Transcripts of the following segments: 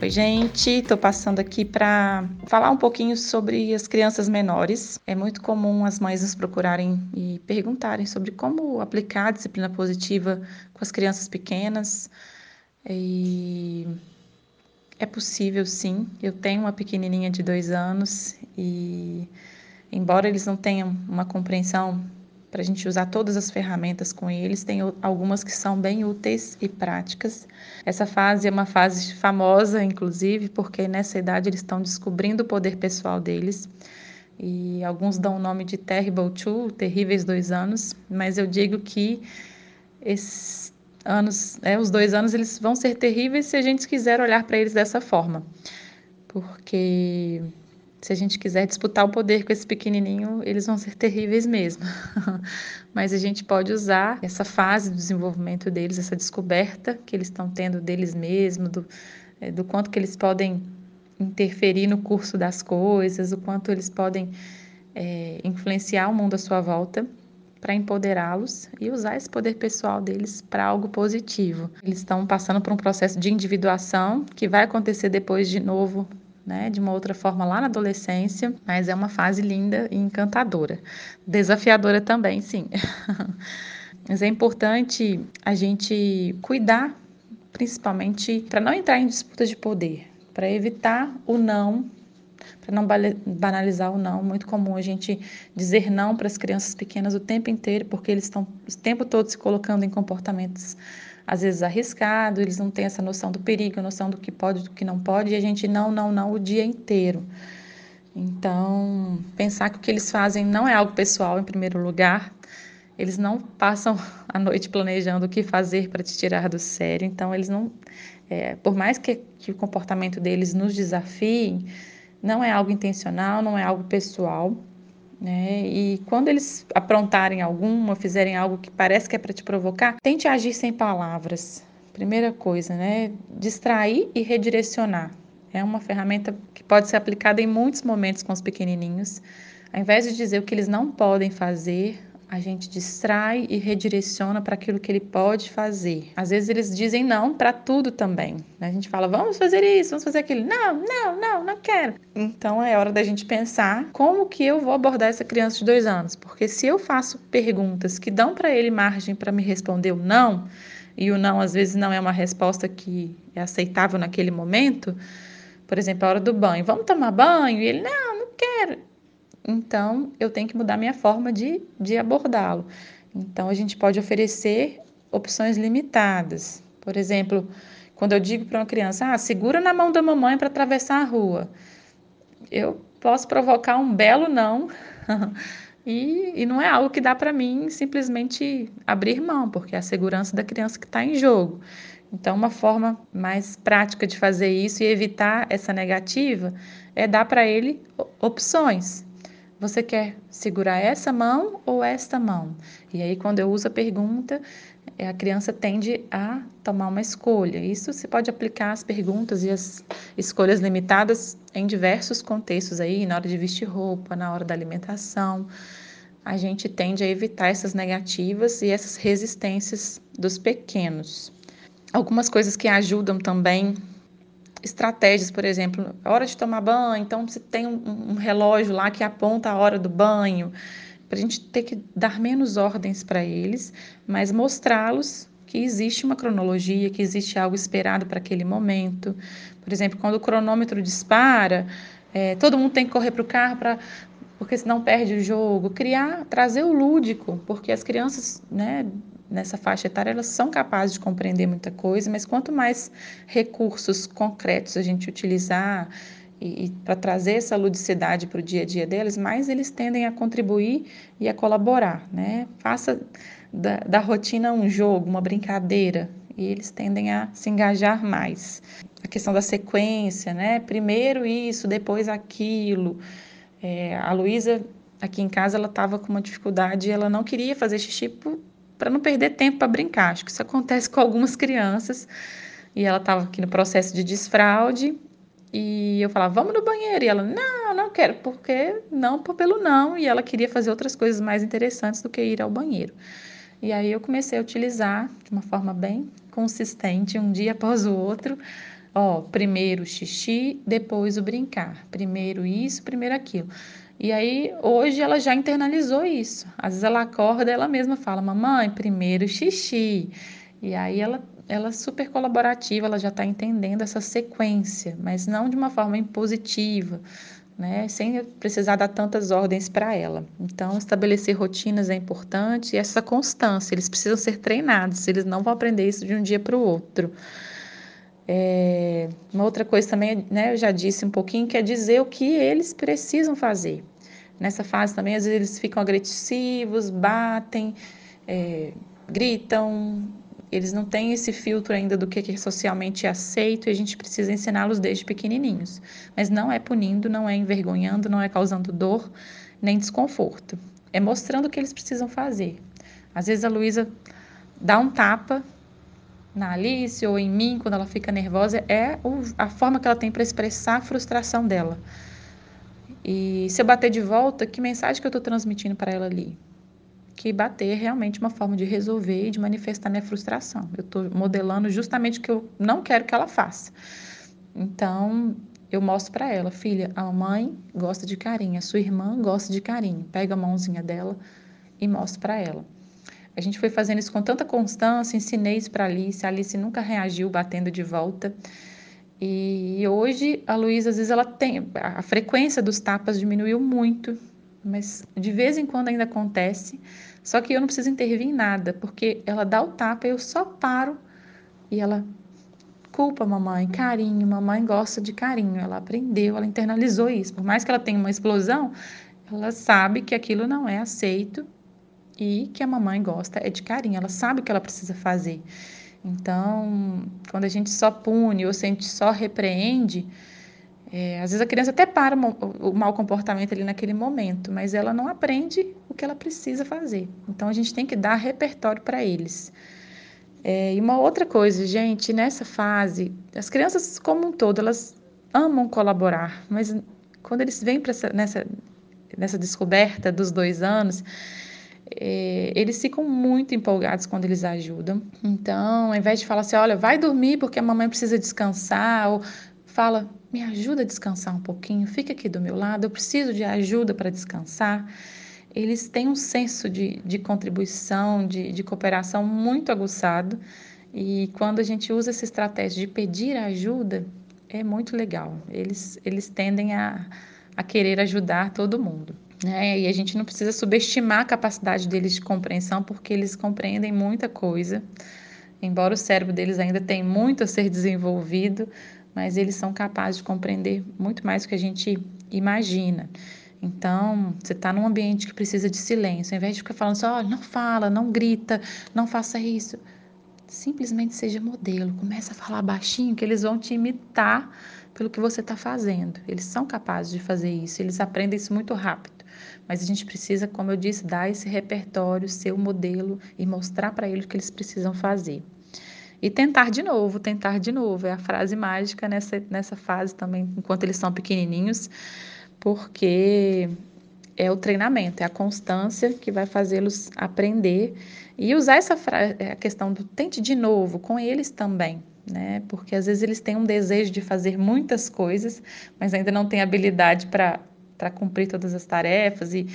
Oi, gente, estou passando aqui para falar um pouquinho sobre as crianças menores. É muito comum as mães nos procurarem e perguntarem sobre como aplicar a disciplina positiva com as crianças pequenas. E é possível, sim. Eu tenho uma pequenininha de dois anos e, embora eles não tenham uma compreensão para a gente usar todas as ferramentas com eles. Tem algumas que são bem úteis e práticas. Essa fase é uma fase famosa, inclusive, porque nessa idade eles estão descobrindo o poder pessoal deles. E alguns dão o nome de Terrible Two, terríveis dois anos, mas eu digo que esses anos, é, os dois anos, eles vão ser terríveis se a gente quiser olhar para eles dessa forma. Porque se a gente quiser disputar o poder com esse pequenininho, eles vão ser terríveis mesmo. Mas a gente pode usar essa fase do desenvolvimento deles, essa descoberta que eles estão tendo deles mesmos, do, é, do quanto que eles podem interferir no curso das coisas, o quanto eles podem é, influenciar o mundo à sua volta para empoderá-los e usar esse poder pessoal deles para algo positivo. Eles estão passando por um processo de individuação que vai acontecer depois de novo né, de uma outra forma lá na adolescência, mas é uma fase linda e encantadora. Desafiadora também, sim. mas é importante a gente cuidar, principalmente para não entrar em disputas de poder, para evitar o não, para não banalizar o não. Muito comum a gente dizer não para as crianças pequenas o tempo inteiro, porque eles estão o tempo todo se colocando em comportamentos às vezes arriscado, eles não têm essa noção do perigo, noção do que pode, do que não pode, e a gente não, não, não o dia inteiro. Então, pensar que o que eles fazem não é algo pessoal em primeiro lugar, eles não passam a noite planejando o que fazer para te tirar do sério, então eles não, é, por mais que, que o comportamento deles nos desafie, não é algo intencional, não é algo pessoal, né? E quando eles aprontarem alguma, fizerem algo que parece que é para te provocar, tente agir sem palavras. Primeira coisa, né? Distrair e redirecionar. É uma ferramenta que pode ser aplicada em muitos momentos com os pequenininhos. Ao invés de dizer o que eles não podem fazer, a gente distrai e redireciona para aquilo que ele pode fazer. Às vezes eles dizem não para tudo também. Né? A gente fala, vamos fazer isso, vamos fazer aquilo. Não, não, não, não quero. Então é hora da gente pensar como que eu vou abordar essa criança de dois anos. Porque se eu faço perguntas que dão para ele margem para me responder o não, e o não às vezes não é uma resposta que é aceitável naquele momento, por exemplo, a hora do banho, vamos tomar banho? E ele, não, não quero então eu tenho que mudar minha forma de, de abordá-lo. Então a gente pode oferecer opções limitadas. Por exemplo, quando eu digo para uma criança, ah, segura na mão da mamãe para atravessar a rua, eu posso provocar um belo não. e, e não é algo que dá para mim simplesmente abrir mão, porque é a segurança da criança que está em jogo. Então, uma forma mais prática de fazer isso e evitar essa negativa é dar para ele opções. Você quer segurar essa mão ou esta mão? E aí, quando eu uso a pergunta, é, a criança tende a tomar uma escolha. Isso se pode aplicar às perguntas e às escolhas limitadas em diversos contextos aí, na hora de vestir roupa, na hora da alimentação. A gente tende a evitar essas negativas e essas resistências dos pequenos. Algumas coisas que ajudam também estratégias, por exemplo, hora de tomar banho, então você tem um, um relógio lá que aponta a hora do banho, para a gente ter que dar menos ordens para eles, mas mostrá-los que existe uma cronologia, que existe algo esperado para aquele momento. Por exemplo, quando o cronômetro dispara, é, todo mundo tem que correr para o carro para porque senão perde o jogo. Criar, trazer o lúdico, porque as crianças, né, nessa faixa etária, elas são capazes de compreender muita coisa, mas quanto mais recursos concretos a gente utilizar e, e para trazer essa ludicidade para o dia a dia deles, mais eles tendem a contribuir e a colaborar, né? Faça da, da rotina um jogo, uma brincadeira, e eles tendem a se engajar mais. A questão da sequência, né? Primeiro isso, depois aquilo. É, a Luísa aqui em casa ela estava com uma dificuldade ela não queria fazer xixi para não perder tempo para brincar. Acho que isso acontece com algumas crianças. E ela estava aqui no processo de desfraude e eu falava, vamos no banheiro. E ela, não, não quero, porque não pelo não. E ela queria fazer outras coisas mais interessantes do que ir ao banheiro. E aí eu comecei a utilizar de uma forma bem consistente, um dia após o outro. Ó, primeiro xixi, depois o brincar. Primeiro isso, primeiro aquilo. E aí, hoje ela já internalizou isso. Às vezes ela acorda, ela mesma fala: Mamãe, primeiro xixi. E aí ela, ela é super colaborativa, ela já está entendendo essa sequência, mas não de uma forma impositiva, né? Sem precisar dar tantas ordens para ela. Então, estabelecer rotinas é importante e essa constância, eles precisam ser treinados, eles não vão aprender isso de um dia para o outro. É, uma outra coisa também, né, eu já disse um pouquinho, que é dizer o que eles precisam fazer. Nessa fase também, às vezes eles ficam agressivos, batem, é, gritam, eles não têm esse filtro ainda do que é socialmente aceito e a gente precisa ensiná-los desde pequenininhos. Mas não é punindo, não é envergonhando, não é causando dor nem desconforto. É mostrando o que eles precisam fazer. Às vezes a Luísa dá um tapa na Alice ou em mim quando ela fica nervosa é a forma que ela tem para expressar a frustração dela. E se eu bater de volta, que mensagem que eu estou transmitindo para ela ali? Que bater é realmente uma forma de resolver e de manifestar minha frustração. Eu estou modelando justamente o que eu não quero que ela faça. Então, eu mostro para ela, filha, a mãe gosta de carinho, a sua irmã gosta de carinho. Pega a mãozinha dela e mostra para ela. A gente foi fazendo isso com tanta constância, ensinei isso para Alice, a Alice nunca reagiu batendo de volta. E hoje a Luísa, às vezes, ela tem. A frequência dos tapas diminuiu muito, mas de vez em quando ainda acontece. Só que eu não preciso intervir em nada, porque ela dá o tapa, eu só paro e ela culpa mamãe, carinho, mamãe gosta de carinho. Ela aprendeu, ela internalizou isso. Por mais que ela tenha uma explosão, ela sabe que aquilo não é aceito e que a mamãe gosta é de carinho, ela sabe o que ela precisa fazer. Então, quando a gente só pune ou se a gente só repreende, é, às vezes a criança até para o, mau comportamento ali naquele momento, mas ela não aprende o que ela precisa fazer. Então, a gente tem que dar repertório para eles. É, e uma outra coisa, gente, nessa fase, as crianças como um todo, elas amam colaborar, mas quando eles vêm essa, nessa, nessa descoberta dos dois anos, é, eles ficam muito empolgados quando eles ajudam. Então, ao invés de falar assim, olha, vai dormir porque a mamãe precisa descansar, ou fala, me ajuda a descansar um pouquinho, fica aqui do meu lado, eu preciso de ajuda para descansar. Eles têm um senso de, de contribuição, de, de cooperação muito aguçado, e quando a gente usa essa estratégia de pedir ajuda, é muito legal. Eles, eles tendem a, a querer ajudar todo mundo. Né? E a gente não precisa subestimar a capacidade deles de compreensão, porque eles compreendem muita coisa. Embora o cérebro deles ainda tenha muito a ser desenvolvido, mas eles são capazes de compreender muito mais do que a gente imagina. Então, você está num ambiente que precisa de silêncio, ao invés de ficar falando só, não fala, não grita, não faça isso. Simplesmente seja modelo, comece a falar baixinho, que eles vão te imitar pelo que você está fazendo. Eles são capazes de fazer isso, eles aprendem isso muito rápido. Mas a gente precisa, como eu disse, dar esse repertório, ser o modelo e mostrar para eles o que eles precisam fazer. E tentar de novo, tentar de novo. É a frase mágica nessa, nessa fase também, enquanto eles são pequenininhos, porque é o treinamento, é a constância que vai fazê-los aprender e usar essa frase, a questão do tente de novo com eles também, né? Porque às vezes eles têm um desejo de fazer muitas coisas, mas ainda não têm habilidade para para cumprir todas as tarefas e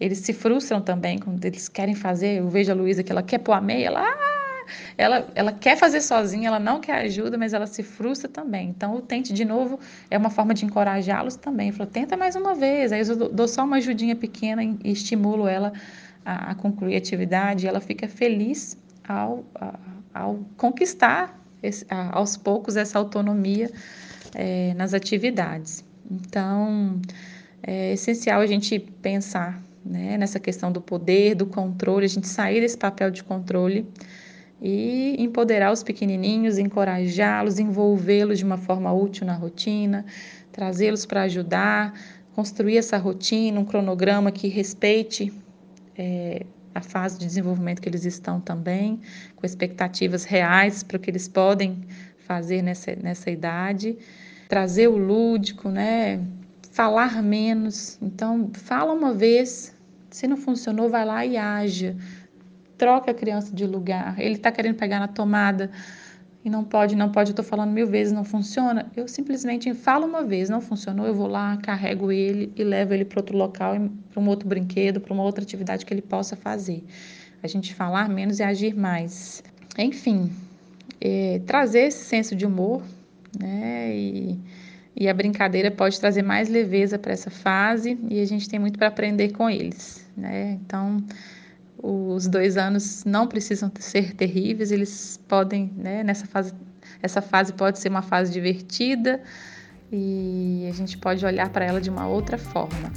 eles se frustram também quando eles querem fazer. Eu vejo a Luísa que ela quer pôr a meia, ela, ah! ela, ela quer fazer sozinha, ela não quer ajuda, mas ela se frustra também. Então, o tente de novo é uma forma de encorajá-los também. Falou, tenta mais uma vez. Aí eu dou só uma ajudinha pequena e estimulo ela a, a concluir a atividade. Ela fica feliz ao, a, ao conquistar esse, a, aos poucos essa autonomia é, nas atividades. Então, é essencial a gente pensar né, nessa questão do poder, do controle, a gente sair desse papel de controle e empoderar os pequenininhos, encorajá-los, envolvê-los de uma forma útil na rotina, trazê-los para ajudar, construir essa rotina, um cronograma que respeite é, a fase de desenvolvimento que eles estão também, com expectativas reais para o que eles podem fazer nessa, nessa idade, trazer o lúdico, né? Falar menos. Então, fala uma vez, se não funcionou, vai lá e haja. Troca a criança de lugar. Ele está querendo pegar na tomada e não pode, não pode, eu estou falando mil vezes, não funciona. Eu simplesmente falo uma vez, não funcionou, eu vou lá, carrego ele e levo ele para outro local, para um outro brinquedo, para uma outra atividade que ele possa fazer. A gente falar menos e agir mais. Enfim, é, trazer esse senso de humor, né? E, e a brincadeira pode trazer mais leveza para essa fase e a gente tem muito para aprender com eles, né? Então, os dois anos não precisam ser terríveis, eles podem, né? Nessa fase, essa fase pode ser uma fase divertida e a gente pode olhar para ela de uma outra forma.